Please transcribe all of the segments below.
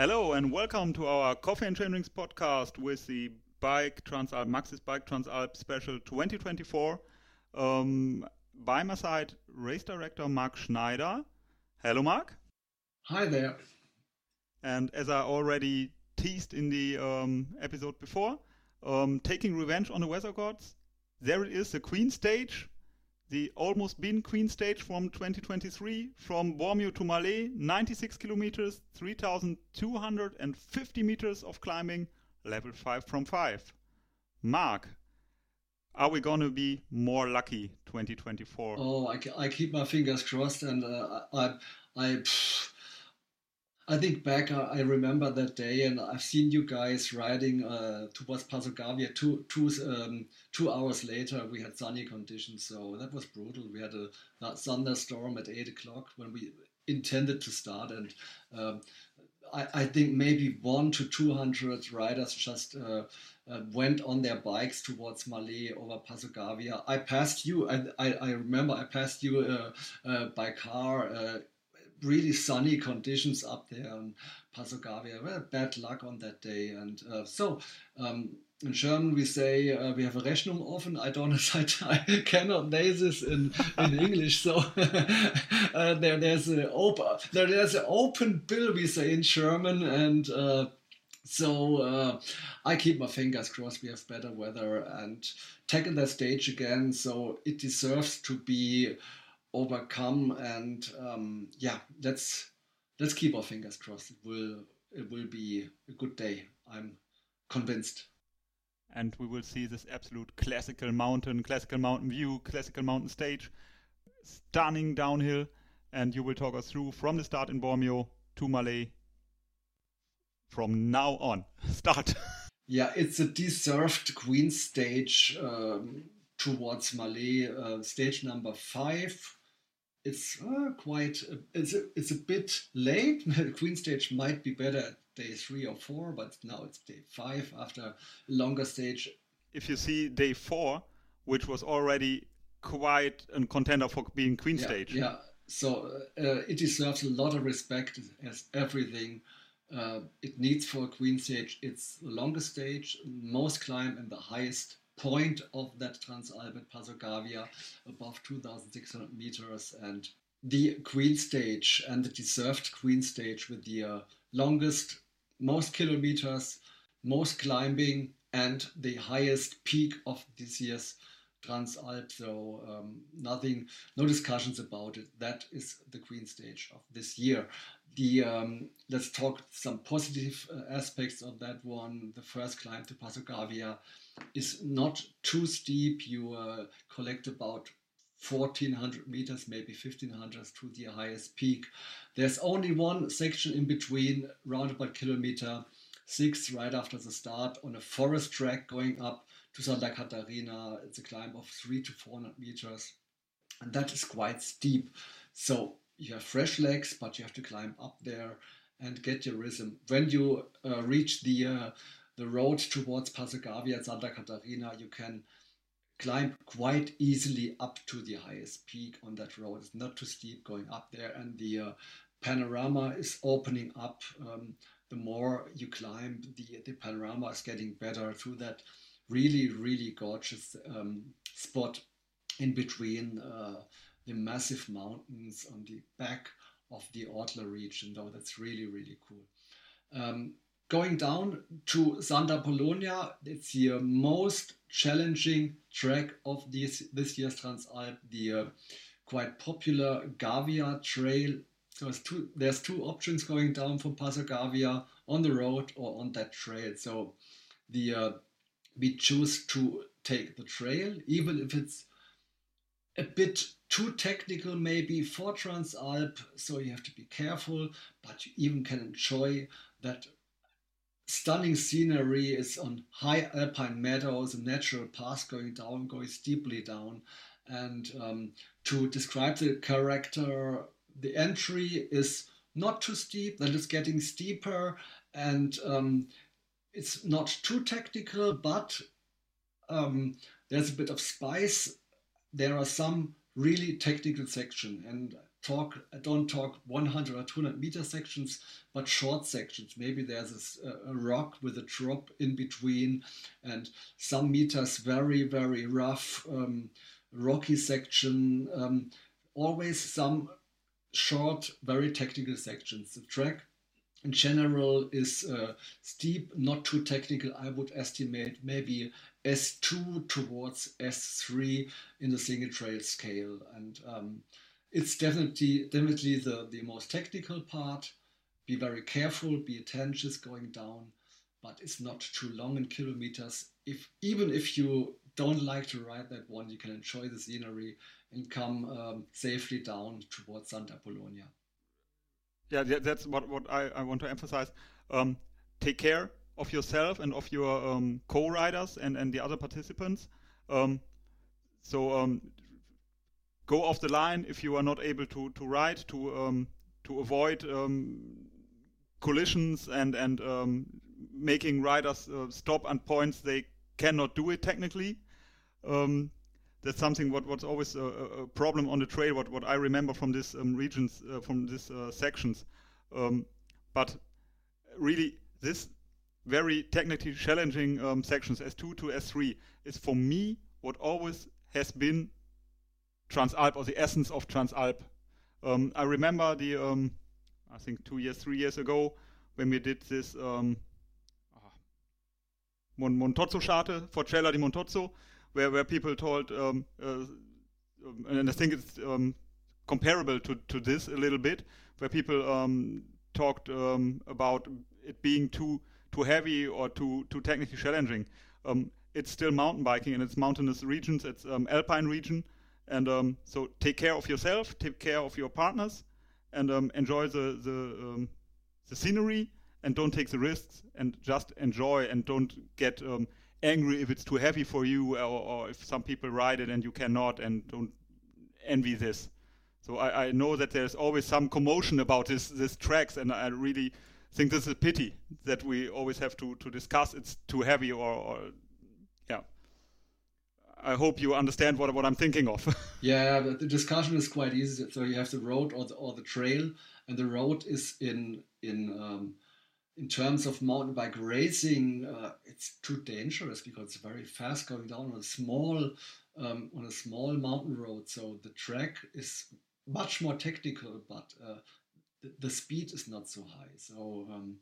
Hello and welcome to our Coffee and Chain Drinks podcast with the Bike Transalp Maxxis Bike Transalp Special 2024. Um, by my side, race director Mark Schneider. Hello, Mark. Hi there. And as I already teased in the um, episode before, um, taking revenge on the weather gods, there it is, the Queen stage the almost been Queen stage from 2023 from Bormio to Malé, 96 kilometers, 3,250 meters of climbing, level 5 from 5. Mark, are we going to be more lucky 2024? Oh, I, I keep my fingers crossed and uh, I, I, pff, I think back, uh, I remember that day, and I've seen you guys riding uh, towards Passo Gavia. Two, two, um, two hours later, we had sunny conditions, so that was brutal. We had a, thunderstorm at eight o'clock when we intended to start, and um, I, I, think maybe one to two hundred riders just uh, uh, went on their bikes towards Malé over Passo Gavia. I passed you. I, I, I remember I passed you uh, uh, by car really sunny conditions up there in Passo Gavia. Well, bad luck on that day. And uh, so um, in German we say uh, we have a Rechnung offen. I don't I, cannot say this in, in English. So uh, there, there's an open there, there's an open bill we say in German and. Uh, so uh, I keep my fingers crossed. We have better weather and taken that stage again. So it deserves to be overcome. And um, yeah, let's let's keep our fingers crossed. It will it will be a good day. I'm convinced. And we will see this absolute classical mountain, classical mountain view, classical mountain stage, stunning downhill. And you will talk us through from the start in Bormio to Malé from now on. Start. Yeah, it's a deserved Queen stage um, towards Malé, uh, stage number five it's uh, quite it's a, it's a bit late. Queen stage might be better at day three or four, but now it's day five after a longer stage. If you see day four, which was already quite a contender for being Queen yeah, stage. Yeah, so uh, it deserves a lot of respect as everything. Uh, it needs for a Queen stage. It's the longest stage, most climb, and the highest point of that Transalp Passo Gavia above 2,600 meters and the Queen stage and the deserved Queen stage with the uh, longest, most kilometers, most climbing, and the highest peak of this year's Transalp. So um, nothing, no discussions about it. That is the Queen stage of this year. The um, let's talk some positive uh, aspects of that one. The first climb to Passo Gavia is not too steep. You uh, collect about 1400 meters, maybe 1500 to the highest peak. There's only one section in between, round about kilometer six, right after the start, on a forest track going up to Santa Caterina. It's a climb of three to 400 meters, and that is quite steep. So you have fresh legs, but you have to climb up there and get your rhythm. When you uh, reach the uh, the road towards Passo Gavia Santa Caterina, you can climb quite easily up to the highest peak on that road. It's not too steep going up there, and the uh, panorama is opening up. Um, the more you climb, the, the panorama is getting better through that really, really gorgeous um, spot in between uh, the massive mountains on the back of the Ortler region, though that's really, really cool. Um, going down to Sant'Apollonia, it's the most challenging track of this, this year's Transalp, the uh, quite popular Gavia Trail. So there's two, there's two options going down from Passo Gavia on the road or on that trail. So the uh, we choose to take the trail, even if it's a bit too technical maybe for Transalp, so you have to be careful, but you even can enjoy that stunning scenery is on high alpine meadows, a natural path going down, going steeply down. And um, to describe the character, the entry is not too steep, then it's getting steeper, and um, it's not too technical, but um, there's a bit of spice. There are some really technical section, and talk don't talk 100 or 200 meter sections but short sections. Maybe there's a, a, rock with a drop in between and some meters very very rough um, rocky section um, always some short very technical sections. The track in general is uh, steep not too technical i would estimate maybe s2 towards s3 in the single trail scale and um, it's definitely definitely the, the most technical part. Be very careful, be attention going down, but it's not too long in kilometers. If even if you don't like to ride that one, you can enjoy the scenery and come um, safely down towards Sant'Apollonia. Yeah, that's what what I, I want to emphasize. Um, take care of yourself and of your um, co-riders and and the other participants. Um, so um, go off the line if you are not able to to ride to um, to avoid um, collisions and and making riders uh, stop at points they cannot do it technically. Um, that's something what what's always a, a, problem on the trail. What what I remember from these um, regions uh, from these uh, sections, um, but really this very technically challenging sections S2 to S3 is for me what always has been Transalp or the essence of Transalp. Um, I remember the, um, I think two years, three years ago, when we did this um, ah, Mon Montozzo charte Forcella di Montozzo, where, where people told, um, uh, um, and I think it's um, comparable to, to this a little bit, where people um, talked about it being too too heavy or too too technically challenging. it's still mountain biking and it's mountainous regions, it's alpine region, and um, so take care of yourself, take care of your partners, and um, enjoy the the, um, the scenery, and don't take the risks, and just enjoy, and don't get um, angry if it's too heavy for you, or, or, if some people ride it and you cannot, and don't envy this. So I, I know that there's always some commotion about this this tracks, and I really think this is a pity that we always have to to discuss it's too heavy or, or yeah. I hope you understand what, what I'm thinking of. yeah, the discussion is quite easy. So you have the road or the, or the trail, and the road is in in um, in terms of mountain bike racing, uh, it's too dangerous because it's very fast going down on a small um, on a small mountain road. So the track is much more technical, but uh, the, speed is not so high. So um,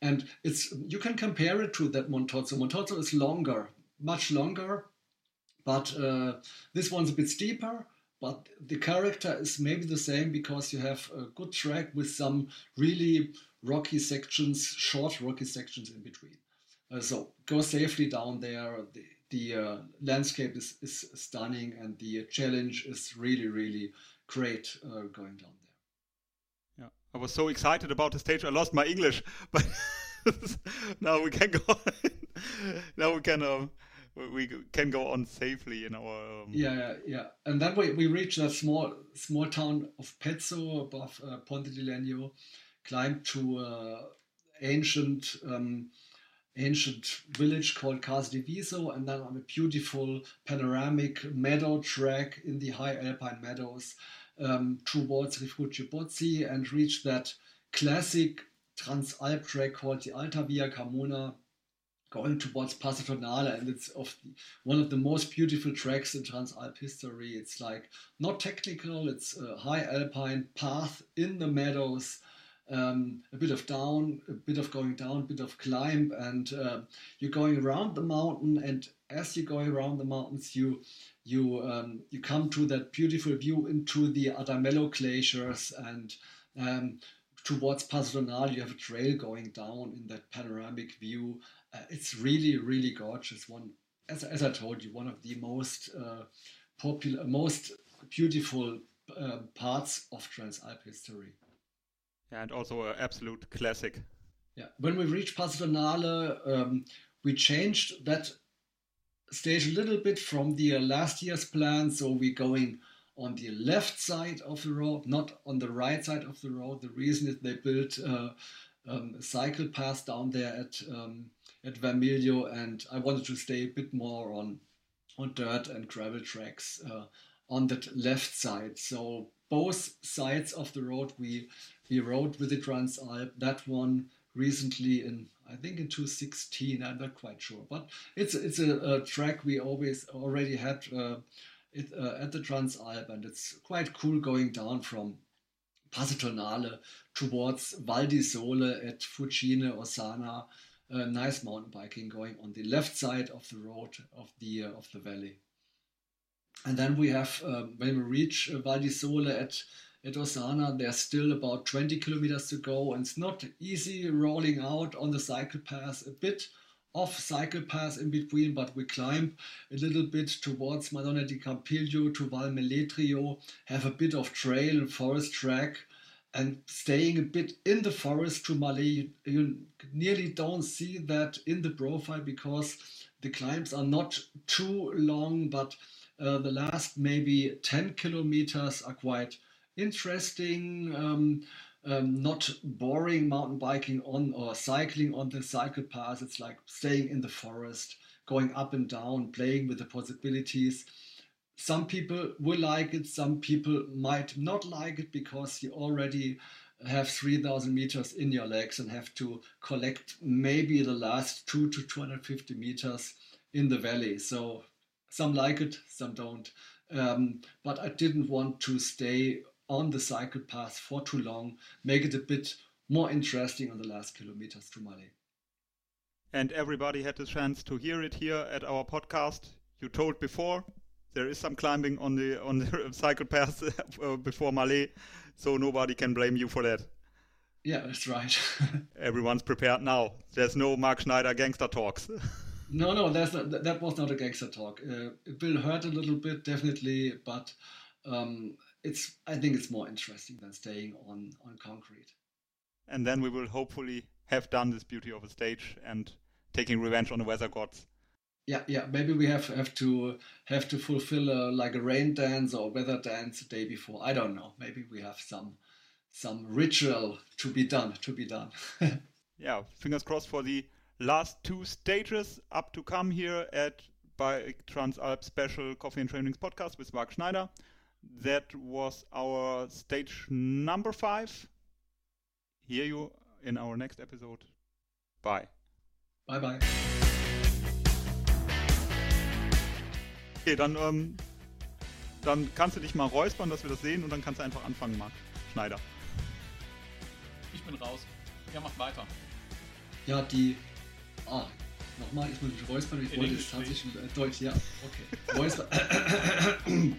and it's you can compare it to that Montozzo. Montozzo is longer, much longer, but uh, this one's a bit steeper, but the character is maybe the same because you have a good track with some really rocky sections, short rocky sections in between. Uh, so go safely down there. The, the uh, landscape is, is stunning and the challenge is really, really great uh, going down I was so excited about the stage, I lost my English, but now we can go. now we can. Um, we can go on safely in our um... yeah, yeah yeah and then we, we reach that small small town of Pezzo above uh, Ponte di Legno climbed to uh, ancient um, ancient village called Case di Viso and then on a beautiful panoramic meadow track in the high alpine meadows um, towards Rifugio Bozzi and reach that classic Transalp track called the Alta Via Camuna going towards Passo Tonale, and it's of the, one of the most beautiful tracks in Transalp history. It's like not technical; it's a high alpine path in the meadows, um, a bit of down, a bit of going down, a bit of climb, and uh, you're going around the mountain. And as you go around the mountains, you you um, you come to that beautiful view into the Adamello glaciers and. Um, towards Passo Tonale, you have a trail going down in that panoramic view uh, it's really, really gorgeous. One, as, as I told you, one of the most uh, popular, most beautiful uh, parts of Transalp history. and also an absolute classic. Yeah, when we reached Passo Tonale, um, we changed that stage a little bit from the uh, last year's plan. So we're going on the left side of the road, not on the right side of the road. The reason is they built uh, um, a cycle path down there at um, at Vermiglio, and I wanted to stay a bit more on on dirt and gravel tracks uh, on that left side. So both sides of the road we we rode with the Transalp. That one recently in I think in 2016. I'm not quite sure, but it's it's a, a track we always already had uh, it, uh, at the Transalp, and it's quite cool going down from Passo Tonale towards Val di Sole at Fucine Ossana. Uh, nice mountain biking going on the left side of the road of the uh, of the valley. And then we have um, when we reach uh, Val di Sole at at Ossana, there's still about 20 kilometers to go, and it's not easy rolling out on the cycle path. A bit off cycle path in between, but we climb a little bit towards Madonna di Campiglio to Val Meledrio, have a bit of trail and forest track, and staying a bit in the forest to Malé. You, you nearly don't see that in the profile because the climbs are not too long, but uh, the last maybe 10 kilometers are quite interesting. Um, um, not boring mountain biking on or cycling on the cycle path. It's like staying in the forest, going up and down, playing with the possibilities. Some people will like it, some people might not like it because you already have 3000 meters in your legs and have to collect maybe the last 2 to 250 meters in the valley. So some like it, some don't. Um, but I didn't want to stay on the cycle path for too long, make it a bit more interesting on the last kilometers to Malé. And everybody had the chance to hear it here at our podcast. You told before there is some climbing on the on the cycle path uh, before Malé, so nobody can blame you for that. Yeah, that's right. Everyone's prepared now. There's no Mark Schneider gangster talks. no, no, that's not, that was not a gangster talk. Uh, it will hurt a little bit, definitely, but um, it's I think it's more interesting than staying on on concrete. And then we will hopefully have done this beauty of a stage and taking revenge on the weather gods. Yeah, yeah. Maybe we have have to have to fulfill a, like a rain dance or weather dance the day before. I don't know. Maybe we have some some ritual to be done. To be done. yeah, fingers crossed for the last two stages up to come here at by Transalp Special Coffee and Trainings podcast with Mark Schneider. That was our stage number five. Hear you in our next episode. Bye. Bye bye. Okay, dann, ähm, dann kannst du dich mal räuspern, dass wir das sehen und dann kannst du einfach anfangen, Marc Schneider. Ich bin raus. Ja, mach weiter. Ja, die. Ah, nochmal, ich muss mich räuspern. Ich wollte es tatsächlich Deutsch, ja. Okay. Räuspern.